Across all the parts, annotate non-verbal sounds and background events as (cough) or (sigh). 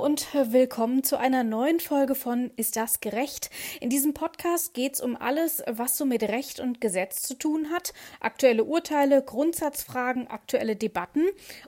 und willkommen zu einer neuen Folge von Ist das gerecht? In diesem Podcast geht es um alles, was so mit Recht und Gesetz zu tun hat. Aktuelle Urteile, Grundsatzfragen, aktuelle Debatten.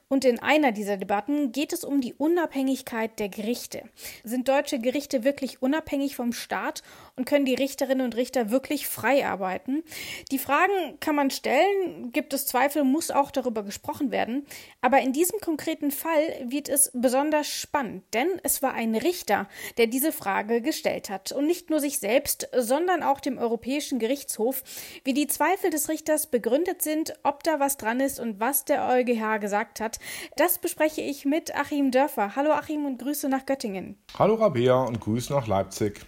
Und in einer dieser Debatten geht es um die Unabhängigkeit der Gerichte. Sind deutsche Gerichte wirklich unabhängig vom Staat und können die Richterinnen und Richter wirklich frei arbeiten? Die Fragen kann man stellen, gibt es Zweifel, muss auch darüber gesprochen werden. Aber in diesem konkreten Fall wird es besonders spannend, denn es war ein Richter, der diese Frage gestellt hat. Und nicht nur sich selbst, sondern auch dem Europäischen Gerichtshof, wie die Zweifel des Richters begründet sind, ob da was dran ist und was der EuGH gesagt hat. Das bespreche ich mit Achim Dörfer. Hallo Achim und Grüße nach Göttingen. Hallo Rabea und Grüße nach Leipzig.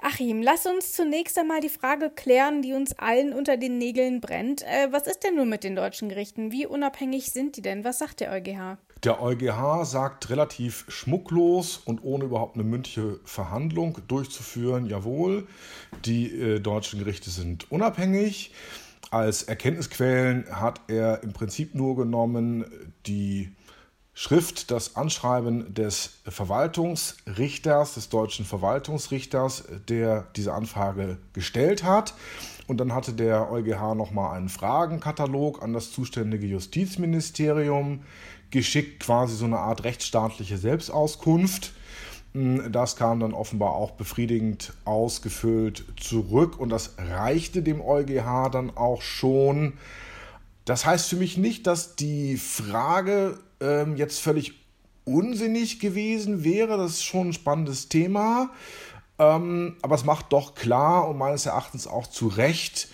Achim, lass uns zunächst einmal die Frage klären, die uns allen unter den Nägeln brennt. Äh, was ist denn nun mit den deutschen Gerichten? Wie unabhängig sind die denn? Was sagt der EuGH? Der EuGH sagt relativ schmucklos und ohne überhaupt eine mündliche Verhandlung durchzuführen, jawohl, die äh, deutschen Gerichte sind unabhängig. Als Erkenntnisquellen hat er im Prinzip nur genommen die Schrift das Anschreiben des Verwaltungsrichters, des deutschen Verwaltungsrichters, der diese Anfrage gestellt hat. Und dann hatte der EuGH nochmal einen Fragenkatalog an das zuständige Justizministerium geschickt, quasi so eine Art rechtsstaatliche Selbstauskunft. Das kam dann offenbar auch befriedigend ausgefüllt zurück und das reichte dem EuGH dann auch schon. Das heißt für mich nicht, dass die Frage ähm, jetzt völlig unsinnig gewesen wäre. Das ist schon ein spannendes Thema. Ähm, aber es macht doch klar und meines Erachtens auch zu Recht,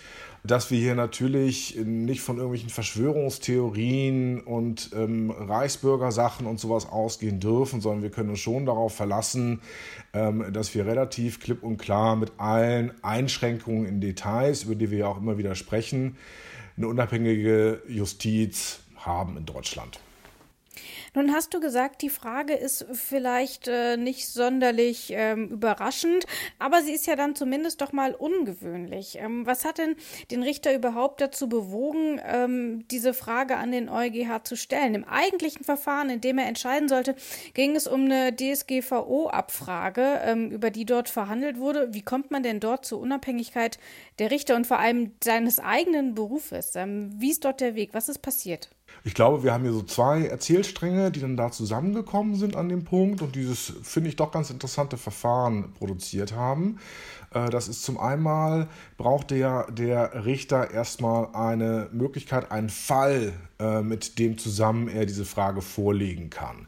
dass wir hier natürlich nicht von irgendwelchen Verschwörungstheorien und ähm, Reichsbürgersachen und sowas ausgehen dürfen, sondern wir können uns schon darauf verlassen, ähm, dass wir relativ klipp und klar mit allen Einschränkungen in Details, über die wir ja auch immer wieder sprechen, eine unabhängige Justiz haben in Deutschland. Nun hast du gesagt, die Frage ist vielleicht äh, nicht sonderlich ähm, überraschend, aber sie ist ja dann zumindest doch mal ungewöhnlich. Ähm, was hat denn den Richter überhaupt dazu bewogen, ähm, diese Frage an den EuGH zu stellen? Im eigentlichen Verfahren, in dem er entscheiden sollte, ging es um eine DSGVO-Abfrage, ähm, über die dort verhandelt wurde. Wie kommt man denn dort zur Unabhängigkeit der Richter und vor allem seines eigenen Berufes? Ähm, wie ist dort der Weg? Was ist passiert? Ich glaube, wir haben hier so zwei Erzählstränge, die dann da zusammengekommen sind an dem Punkt und dieses, finde ich, doch ganz interessante Verfahren produziert haben. Äh, das ist zum einen, braucht der, der Richter erstmal eine Möglichkeit, einen Fall, äh, mit dem zusammen er diese Frage vorlegen kann.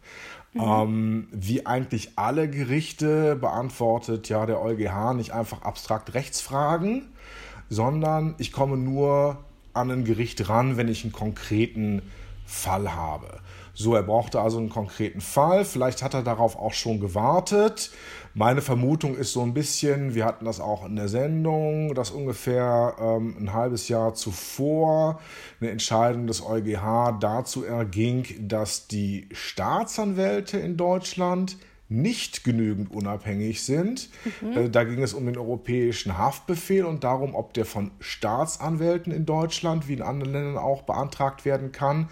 Mhm. Ähm, wie eigentlich alle Gerichte beantwortet ja der EuGH nicht einfach abstrakt Rechtsfragen, sondern ich komme nur an ein Gericht ran, wenn ich einen konkreten Fall habe. So, er brauchte also einen konkreten Fall. Vielleicht hat er darauf auch schon gewartet. Meine Vermutung ist so ein bisschen, wir hatten das auch in der Sendung, dass ungefähr ähm, ein halbes Jahr zuvor eine Entscheidung des EuGH dazu erging, dass die Staatsanwälte in Deutschland nicht genügend unabhängig sind. Mhm. Äh, da ging es um den europäischen Haftbefehl und darum, ob der von Staatsanwälten in Deutschland wie in anderen Ländern auch beantragt werden kann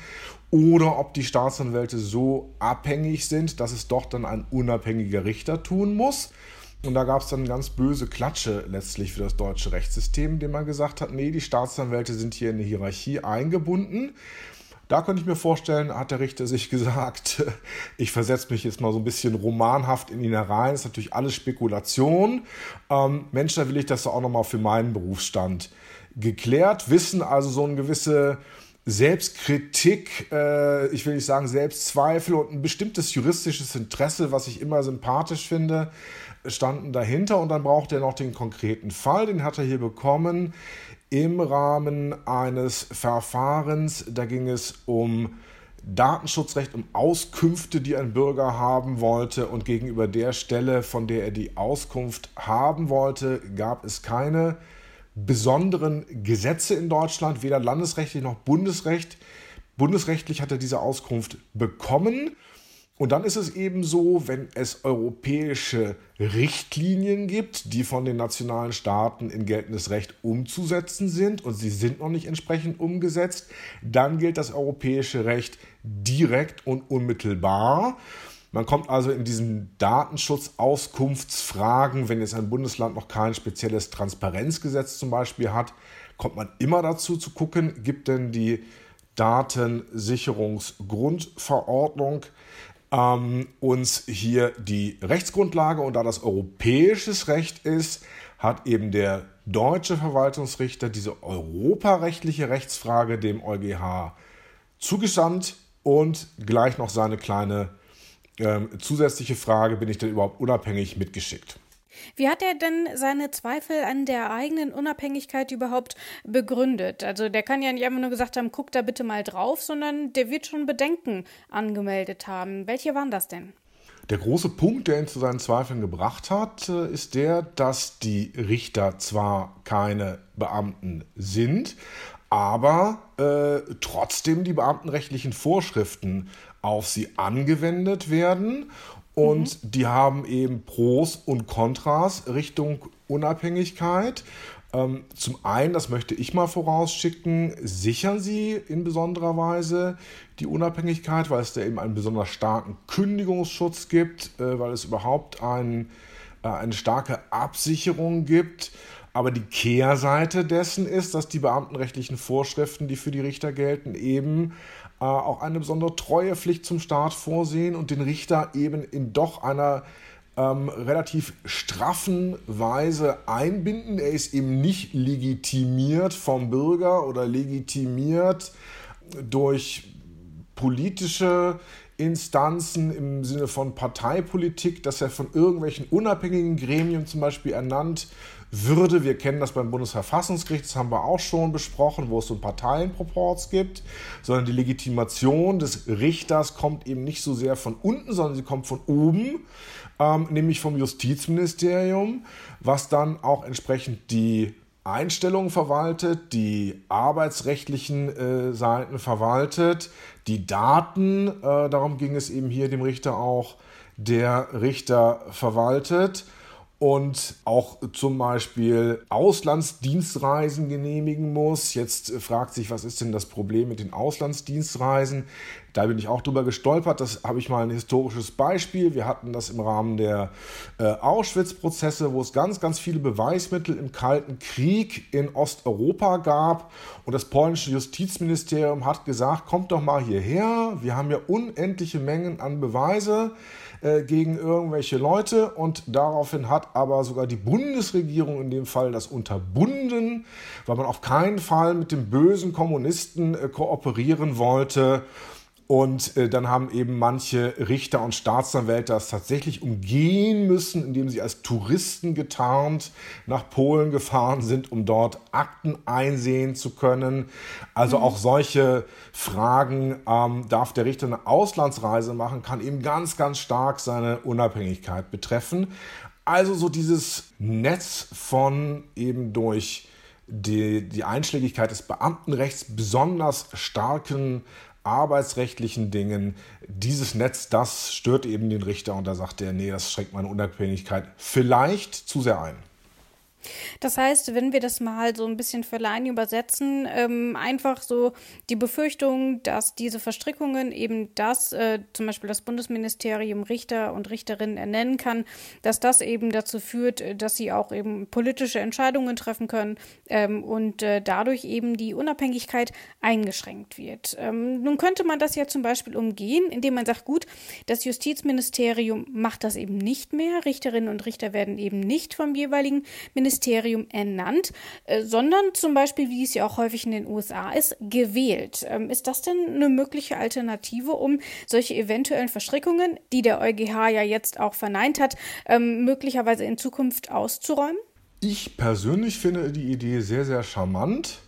oder ob die Staatsanwälte so abhängig sind, dass es doch dann ein unabhängiger Richter tun muss. Und da gab es dann eine ganz böse Klatsche letztlich für das deutsche Rechtssystem, indem man gesagt hat, nee, die Staatsanwälte sind hier in eine Hierarchie eingebunden. Da könnte ich mir vorstellen, hat der Richter sich (laughs) gesagt, ich versetze mich jetzt mal so ein bisschen romanhaft in ihn herein. Das ist natürlich alles Spekulation. Ähm, Mensch, da will ich das auch nochmal für meinen Berufsstand geklärt wissen, also so eine gewisse Selbstkritik, äh, ich will nicht sagen Selbstzweifel und ein bestimmtes juristisches Interesse, was ich immer sympathisch finde, standen dahinter. Und dann braucht er noch den konkreten Fall, den hat er hier bekommen im Rahmen eines Verfahrens. Da ging es um Datenschutzrecht, um Auskünfte, die ein Bürger haben wollte. Und gegenüber der Stelle, von der er die Auskunft haben wollte, gab es keine besonderen Gesetze in Deutschland, weder landesrechtlich noch Bundesrecht. Bundesrechtlich hat er diese Auskunft bekommen. Und dann ist es eben so, wenn es europäische Richtlinien gibt, die von den nationalen Staaten in geltendes Recht umzusetzen sind und sie sind noch nicht entsprechend umgesetzt, dann gilt das europäische Recht direkt und unmittelbar. Man kommt also in diesen Datenschutzauskunftsfragen, wenn jetzt ein Bundesland noch kein spezielles Transparenzgesetz zum Beispiel hat, kommt man immer dazu zu gucken, gibt denn die Datensicherungsgrundverordnung ähm, uns hier die Rechtsgrundlage und da das europäisches Recht ist, hat eben der deutsche Verwaltungsrichter diese europarechtliche Rechtsfrage dem EuGH zugesandt und gleich noch seine kleine ähm, zusätzliche Frage, bin ich denn überhaupt unabhängig mitgeschickt? Wie hat er denn seine Zweifel an der eigenen Unabhängigkeit überhaupt begründet? Also der kann ja nicht einfach nur gesagt haben, guck da bitte mal drauf, sondern der wird schon Bedenken angemeldet haben. Welche waren das denn? Der große Punkt, der ihn zu seinen Zweifeln gebracht hat, äh, ist der, dass die Richter zwar keine Beamten sind, aber äh, trotzdem die beamtenrechtlichen Vorschriften auf sie angewendet werden und mhm. die haben eben Pros und Kontras Richtung Unabhängigkeit. Ähm, zum einen, das möchte ich mal vorausschicken, sichern sie in besonderer Weise die Unabhängigkeit, weil es da eben einen besonders starken Kündigungsschutz gibt, äh, weil es überhaupt ein, äh, eine starke Absicherung gibt. Aber die Kehrseite dessen ist, dass die beamtenrechtlichen Vorschriften, die für die Richter gelten, eben äh, auch eine besondere Treuepflicht zum Staat vorsehen und den Richter eben in doch einer ähm, relativ straffen Weise einbinden. Er ist eben nicht legitimiert vom Bürger oder legitimiert durch politische Instanzen im Sinne von Parteipolitik, dass er von irgendwelchen unabhängigen Gremien zum Beispiel ernannt würde. Wir kennen das beim Bundesverfassungsgericht, das haben wir auch schon besprochen, wo es so Parteienproports gibt, sondern die Legitimation des Richters kommt eben nicht so sehr von unten, sondern sie kommt von oben, ähm, nämlich vom Justizministerium, was dann auch entsprechend die Einstellungen verwaltet, die arbeitsrechtlichen äh, Seiten verwaltet, die Daten, äh, darum ging es eben hier dem Richter auch, der Richter verwaltet und auch zum Beispiel Auslandsdienstreisen genehmigen muss. Jetzt fragt sich, was ist denn das Problem mit den Auslandsdienstreisen? Da bin ich auch drüber gestolpert. Das habe ich mal ein historisches Beispiel. Wir hatten das im Rahmen der äh, Auschwitz-Prozesse, wo es ganz, ganz viele Beweismittel im Kalten Krieg in Osteuropa gab. Und das polnische Justizministerium hat gesagt, kommt doch mal hierher. Wir haben ja unendliche Mengen an Beweise. Äh, gegen irgendwelche Leute und daraufhin hat aber sogar die Bundesregierung in dem Fall das unterbunden, weil man auf keinen Fall mit dem bösen Kommunisten äh, kooperieren wollte. Und äh, dann haben eben manche Richter und Staatsanwälte das tatsächlich umgehen müssen, indem sie als Touristen getarnt nach Polen gefahren sind, um dort Akten einsehen zu können. Also mhm. auch solche Fragen, ähm, darf der Richter eine Auslandsreise machen, kann eben ganz, ganz stark seine Unabhängigkeit betreffen. Also so dieses Netz von eben durch die, die Einschlägigkeit des Beamtenrechts besonders starken arbeitsrechtlichen Dingen. Dieses Netz, das stört eben den Richter und da sagt er, nee, das schränkt meine Unabhängigkeit vielleicht zu sehr ein. Das heißt, wenn wir das mal so ein bisschen für Laien übersetzen, ähm, einfach so die Befürchtung, dass diese Verstrickungen eben das, äh, zum Beispiel das Bundesministerium Richter und Richterinnen ernennen kann, dass das eben dazu führt, äh, dass sie auch eben politische Entscheidungen treffen können ähm, und äh, dadurch eben die Unabhängigkeit eingeschränkt wird. Ähm, nun könnte man das ja zum Beispiel umgehen, indem man sagt, gut, das Justizministerium macht das eben nicht mehr. Richterinnen und Richter werden eben nicht vom jeweiligen Ministerium Ministerium ernannt, äh, sondern zum Beispiel, wie es ja auch häufig in den USA ist, gewählt. Ähm, ist das denn eine mögliche Alternative, um solche eventuellen Verstrickungen, die der EuGH ja jetzt auch verneint hat, ähm, möglicherweise in Zukunft auszuräumen? Ich persönlich finde die Idee sehr, sehr charmant.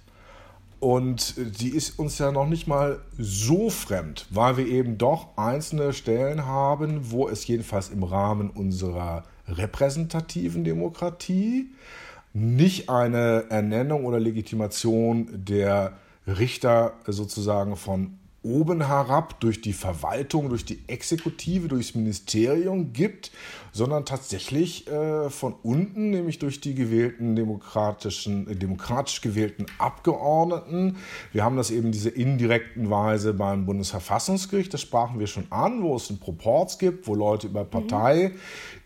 Und die ist uns ja noch nicht mal so fremd, weil wir eben doch einzelne Stellen haben, wo es jedenfalls im Rahmen unserer repräsentativen Demokratie nicht eine Ernennung oder Legitimation der Richter sozusagen von oben herab durch die Verwaltung, durch die Exekutive, durchs Ministerium gibt, sondern tatsächlich äh, von unten, nämlich durch die gewählten demokratischen, äh, demokratisch gewählten Abgeordneten. Wir haben das eben diese indirekten Weise beim Bundesverfassungsgericht, das sprachen wir schon an, wo es einen Proporz gibt, wo Leute über Partei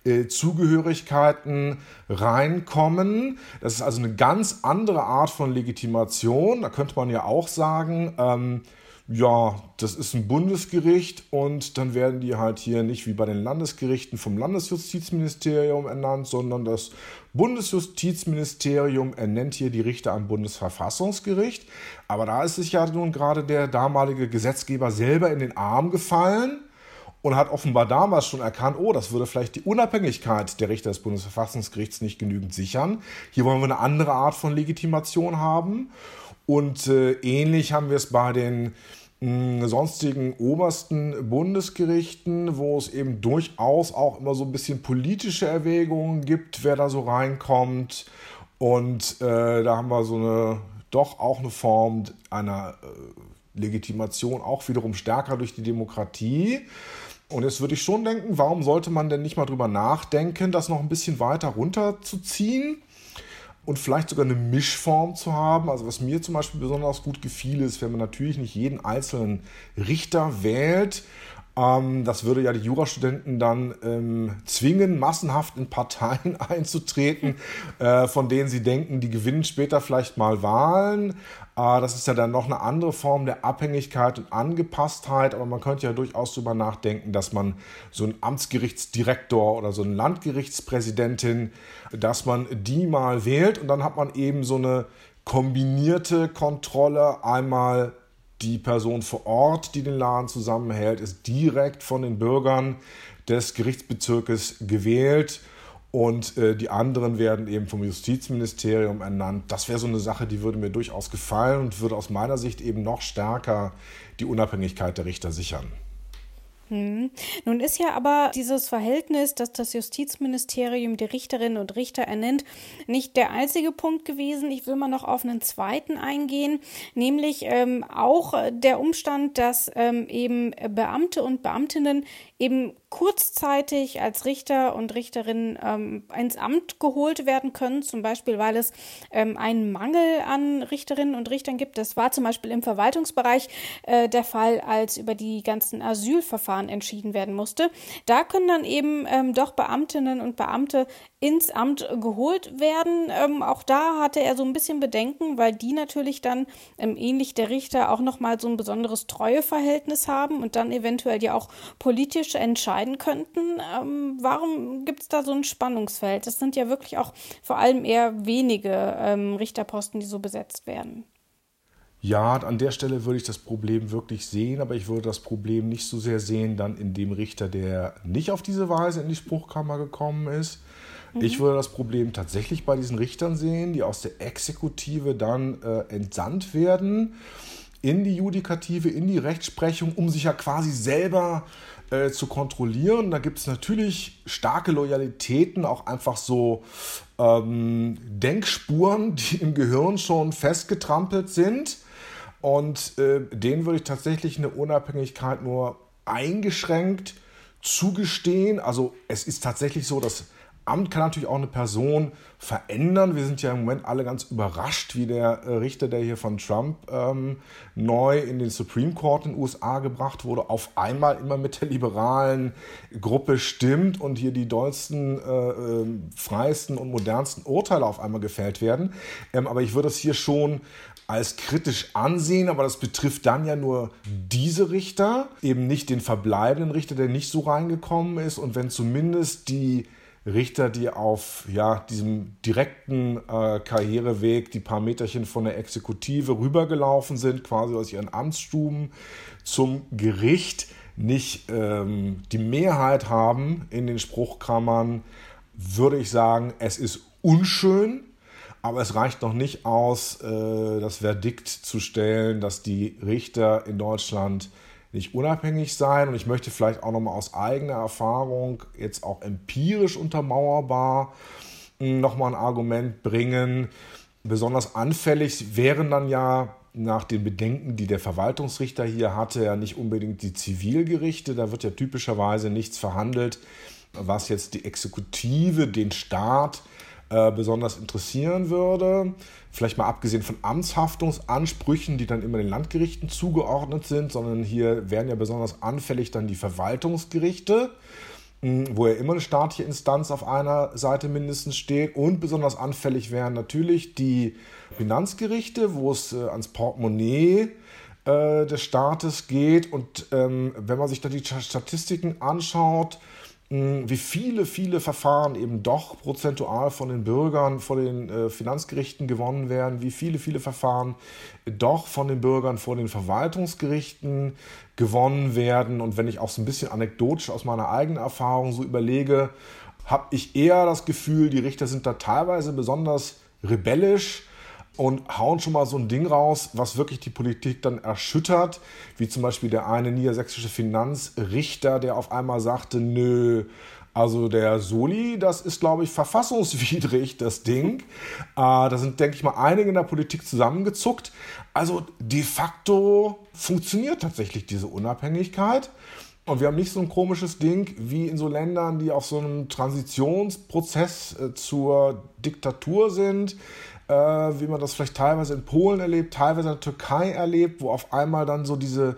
äh, Zugehörigkeiten reinkommen. Das ist also eine ganz andere Art von Legitimation. Da könnte man ja auch sagen, ähm, ja, das ist ein Bundesgericht und dann werden die halt hier nicht wie bei den Landesgerichten vom Landesjustizministerium ernannt, sondern das Bundesjustizministerium ernennt hier die Richter am Bundesverfassungsgericht. Aber da ist sich ja nun gerade der damalige Gesetzgeber selber in den Arm gefallen und hat offenbar damals schon erkannt, oh, das würde vielleicht die Unabhängigkeit der Richter des Bundesverfassungsgerichts nicht genügend sichern. Hier wollen wir eine andere Art von Legitimation haben. Und äh, ähnlich haben wir es bei den mh, sonstigen obersten Bundesgerichten, wo es eben durchaus auch immer so ein bisschen politische Erwägungen gibt, wer da so reinkommt. Und äh, da haben wir so eine, doch auch eine Form einer äh, Legitimation, auch wiederum stärker durch die Demokratie. Und jetzt würde ich schon denken, warum sollte man denn nicht mal drüber nachdenken, das noch ein bisschen weiter runterzuziehen? Und vielleicht sogar eine Mischform zu haben. Also was mir zum Beispiel besonders gut gefiel, ist, wenn man natürlich nicht jeden einzelnen Richter wählt. Ähm, das würde ja die Jurastudenten dann ähm, zwingen, massenhaft in Parteien (laughs) einzutreten, äh, von denen sie denken, die gewinnen später vielleicht mal Wahlen. Äh, das ist ja dann noch eine andere Form der Abhängigkeit und Angepasstheit, aber man könnte ja durchaus darüber nachdenken, dass man so einen Amtsgerichtsdirektor oder so eine Landgerichtspräsidentin dass man die mal wählt und dann hat man eben so eine kombinierte Kontrolle. Einmal die Person vor Ort, die den Laden zusammenhält, ist direkt von den Bürgern des Gerichtsbezirkes gewählt und äh, die anderen werden eben vom Justizministerium ernannt. Das wäre so eine Sache, die würde mir durchaus gefallen und würde aus meiner Sicht eben noch stärker die Unabhängigkeit der Richter sichern. Hm. Nun ist ja aber dieses Verhältnis, dass das Justizministerium die Richterinnen und Richter ernennt, nicht der einzige Punkt gewesen. Ich will mal noch auf einen zweiten eingehen, nämlich ähm, auch der Umstand, dass ähm, eben Beamte und Beamtinnen eben kurzzeitig als Richter und Richterinnen ähm, ins Amt geholt werden können, zum Beispiel weil es ähm, einen Mangel an Richterinnen und Richtern gibt. Das war zum Beispiel im Verwaltungsbereich äh, der Fall, als über die ganzen Asylverfahren entschieden werden musste. Da können dann eben ähm, doch Beamtinnen und Beamte ins Amt geholt werden. Ähm, auch da hatte er so ein bisschen Bedenken, weil die natürlich dann ähm, ähnlich der Richter auch nochmal so ein besonderes Treueverhältnis haben und dann eventuell ja auch politisch entscheiden könnten. Ähm, warum gibt es da so ein Spannungsfeld? Das sind ja wirklich auch vor allem eher wenige ähm, Richterposten, die so besetzt werden. Ja, an der Stelle würde ich das Problem wirklich sehen, aber ich würde das Problem nicht so sehr sehen dann in dem Richter, der nicht auf diese Weise in die Spruchkammer gekommen ist, ich würde das Problem tatsächlich bei diesen Richtern sehen, die aus der Exekutive dann äh, entsandt werden in die Judikative, in die Rechtsprechung, um sich ja quasi selber äh, zu kontrollieren. Da gibt es natürlich starke Loyalitäten, auch einfach so ähm, Denkspuren, die im Gehirn schon festgetrampelt sind. Und äh, denen würde ich tatsächlich eine Unabhängigkeit nur eingeschränkt zugestehen. Also es ist tatsächlich so, dass Amt kann natürlich auch eine Person verändern. Wir sind ja im Moment alle ganz überrascht, wie der äh, Richter, der hier von Trump ähm, neu in den Supreme Court in den USA gebracht wurde, auf einmal immer mit der liberalen Gruppe stimmt und hier die dollsten, äh, äh, freiesten und modernsten Urteile auf einmal gefällt werden. Ähm, aber ich würde es hier schon als kritisch ansehen, aber das betrifft dann ja nur diese Richter, eben nicht den verbleibenden Richter, der nicht so reingekommen ist. Und wenn zumindest die Richter, die auf ja, diesem direkten äh, Karriereweg die paar Meterchen von der Exekutive rübergelaufen sind, quasi aus ihren Amtsstuben zum Gericht, nicht ähm, die Mehrheit haben in den Spruchkammern, würde ich sagen, es ist unschön, aber es reicht noch nicht aus, äh, das Verdikt zu stellen, dass die Richter in Deutschland nicht unabhängig sein. Und ich möchte vielleicht auch nochmal aus eigener Erfahrung, jetzt auch empirisch untermauerbar, hm, nochmal ein Argument bringen. Besonders anfällig wären dann ja nach den Bedenken, die der Verwaltungsrichter hier hatte, ja nicht unbedingt die Zivilgerichte. Da wird ja typischerweise nichts verhandelt, was jetzt die Exekutive, den Staat äh, besonders interessieren würde. Vielleicht mal abgesehen von Amtshaftungsansprüchen, die dann immer den Landgerichten zugeordnet sind, sondern hier werden ja besonders anfällig dann die Verwaltungsgerichte wo ja immer eine staatliche Instanz auf einer Seite mindestens steht. Und besonders anfällig wären natürlich die Finanzgerichte, wo es äh, ans Portemonnaie äh, des Staates geht. Und ähm, wenn man sich da die Statistiken anschaut, wie viele, viele Verfahren eben doch prozentual von den Bürgern vor den äh, Finanzgerichten gewonnen werden, wie viele, viele Verfahren doch von den Bürgern vor den Verwaltungsgerichten gewonnen werden. Und wenn ich auch so ein bisschen anekdotisch aus meiner eigenen Erfahrung so überlege, habe ich eher das Gefühl, die Richter sind da teilweise besonders rebellisch und hauen schon mal so ein Ding raus, was wirklich die Politik dann erschüttert, wie zum Beispiel der eine niedersächsische Finanzrichter, der auf einmal sagte, nö, also der Soli, das ist, glaube ich, verfassungswidrig, (laughs) das Ding. Äh, da sind, denke ich mal, einige in der Politik zusammengezuckt. Also de facto funktioniert tatsächlich diese Unabhängigkeit. Und wir haben nicht so ein komisches Ding wie in so Ländern, die auf so einem Transitionsprozess äh, zur Diktatur sind äh, wie man das vielleicht teilweise in Polen erlebt, teilweise in der Türkei erlebt, wo auf einmal dann so diese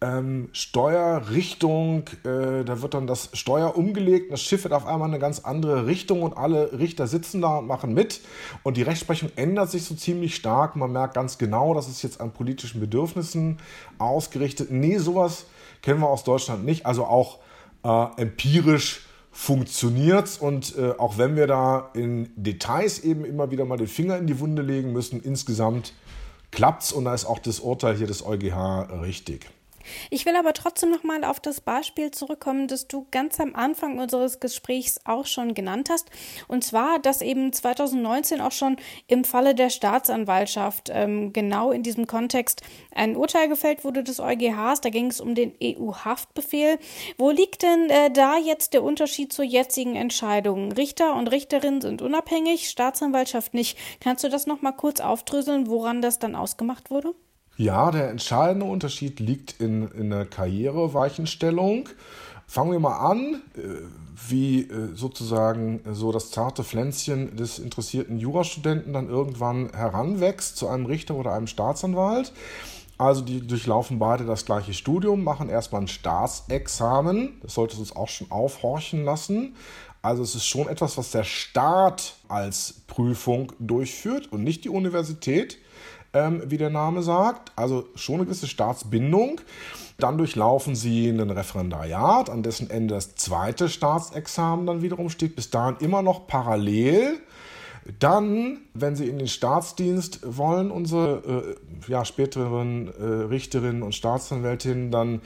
ähm, Steuerrichtung, äh, da wird dann das Steuer umgelegt, das Schiff wird auf einmal eine ganz andere Richtung und alle Richter sitzen da und machen mit und die Rechtsprechung ändert sich so ziemlich stark. Man merkt ganz genau, das ist jetzt an politischen Bedürfnissen ausgerichtet. Nee, sowas kennen wir aus Deutschland nicht. Also auch äh, empirisch funktioniert und äh, auch wenn wir da in Details eben immer wieder mal den Finger in die Wunde legen müssen, insgesamt klappt es und da ist auch das Urteil hier des EuGH richtig. Ich will aber trotzdem noch mal auf das Beispiel zurückkommen, das du ganz am Anfang unseres Gesprächs auch schon genannt hast. Und zwar, dass eben 2019 auch schon im Falle der Staatsanwaltschaft ähm, genau in diesem Kontext ein Urteil gefällt wurde des EuGHs. Da ging es um den EU-Haftbefehl. Wo liegt denn äh, da jetzt der Unterschied zur jetzigen Entscheidung? Richter und Richterinnen sind unabhängig, Staatsanwaltschaft nicht. Kannst du das noch mal kurz aufdröseln, woran das dann ausgemacht wurde? Ja, der entscheidende Unterschied liegt in, in der Karriereweichenstellung. Fangen wir mal an, äh, wie äh, sozusagen so das zarte Pflänzchen des interessierten Jurastudenten dann irgendwann heranwächst zu einem Richter oder einem Staatsanwalt. Also die durchlaufen beide das gleiche Studium, machen erstmal ein Staatsexamen. Das sollte uns auch schon aufhorchen lassen. Also es ist schon etwas, was der Staat als Prüfung durchführt und nicht die Universität ähm, wie der Name sagt. Also schon eine gewisse Staatsbindung. Dann durchlaufen sie ein Referendariat, an dessen Ende das zweite Staatsexamen dann wiederum steht. Bis dahin immer noch parallel. Dann, wenn Sie in den Staatsdienst wollen, unsere äh, ja, späteren äh, Richterinnen und Staatsanwältinnen, dann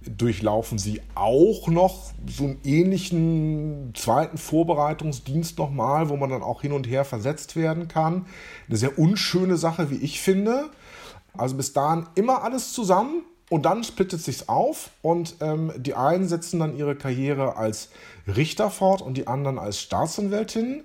durchlaufen sie auch noch so einen ähnlichen zweiten Vorbereitungsdienst nochmal, wo man dann auch hin und her versetzt werden kann. Eine sehr unschöne Sache, wie ich finde. Also bis dahin immer alles zusammen und dann splittet sich's auf und ähm, die einen setzen dann ihre Karriere als Richter fort und die anderen als Staatsanwältin.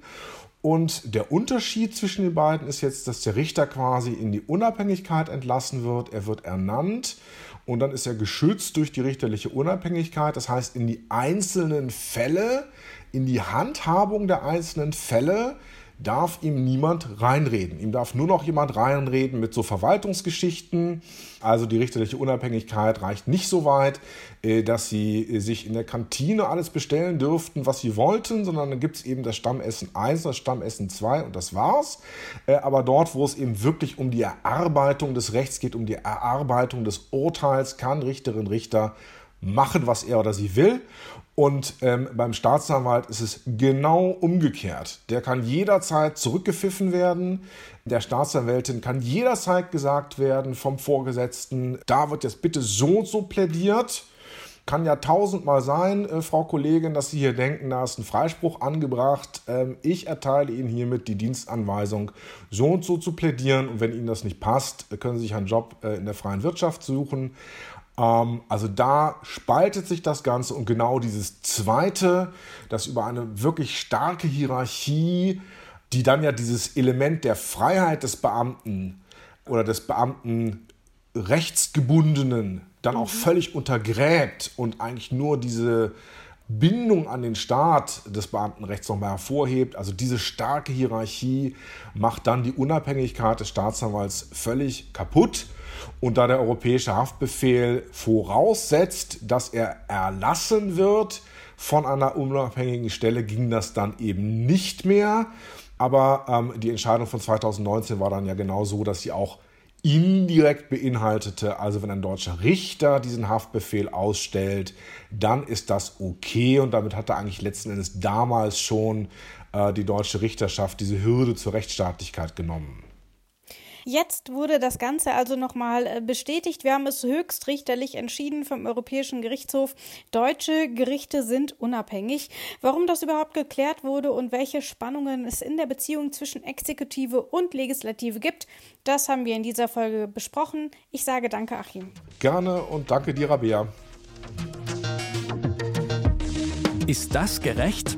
Und der Unterschied zwischen den beiden ist jetzt, dass der Richter quasi in die Unabhängigkeit entlassen wird. Er wird ernannt und dann ist er geschützt durch die richterliche Unabhängigkeit. Das heißt, in die einzelnen Fälle, in die Handhabung der einzelnen Fälle darf ihm niemand reinreden. Ihm darf nur noch jemand reinreden mit so Verwaltungsgeschichten. Also die richterliche Unabhängigkeit reicht nicht so weit, äh, dass sie sich in der Kantine alles bestellen dürften, was sie wollten, sondern dann gibt es eben das Stammessen 1, das Stammessen 2 und das war's. Äh, aber dort, wo es eben wirklich um die Erarbeitung des Rechts geht, um die Erarbeitung des Urteils, kann Richterin, Richter machen, was er oder sie will. Und ähm, beim Staatsanwalt ist es genau umgekehrt. Der kann jederzeit zurückgepfiffen werden. Der Staatsanwältin kann jederzeit gesagt werden vom Vorgesetzten, da wird jetzt bitte so und so plädiert. Kann ja tausendmal sein, äh, Frau Kollegin, dass Sie hier denken, da ist ein Freispruch angebracht. Ähm, ich erteile Ihnen hiermit die Dienstanweisung, so und so zu plädieren. Und wenn Ihnen das nicht passt, können Sie sich einen Job äh, in der freien Wirtschaft suchen. Ähm, also da spaltet sich das Ganze und genau dieses Zweite, das über eine wirklich starke Hierarchie, die dann ja dieses Element der Freiheit des Beamten oder des Beamten rechtsgebundenen dann auch mhm. völlig untergräbt und eigentlich nur diese Bindung an den Staat des Beamtenrechts nochmal hervorhebt. Also diese starke Hierarchie macht dann die Unabhängigkeit des Staatsanwalts völlig kaputt. Und da der europäische Haftbefehl voraussetzt, dass er erlassen wird von einer unabhängigen Stelle, ging das dann eben nicht mehr. Aber ähm, die Entscheidung von 2019 war dann ja genau so, dass sie auch indirekt beinhaltete, also wenn ein deutscher Richter diesen Haftbefehl ausstellt, dann ist das okay und damit hat er eigentlich letzten Endes damals schon äh, die deutsche Richterschaft diese Hürde zur Rechtsstaatlichkeit genommen. Jetzt wurde das Ganze also nochmal äh, bestätigt. Wir haben es höchstrichterlich entschieden vom Europäischen Gerichtshof. Deutsche Gerichte sind unabhängig. Warum das überhaupt geklärt wurde und welche Spannungen es in der Beziehung zwischen Exekutive und Legislative gibt, das haben wir in dieser Folge besprochen. Ich sage danke, Achim. Gerne und danke dir, Rabea. Ist das gerecht?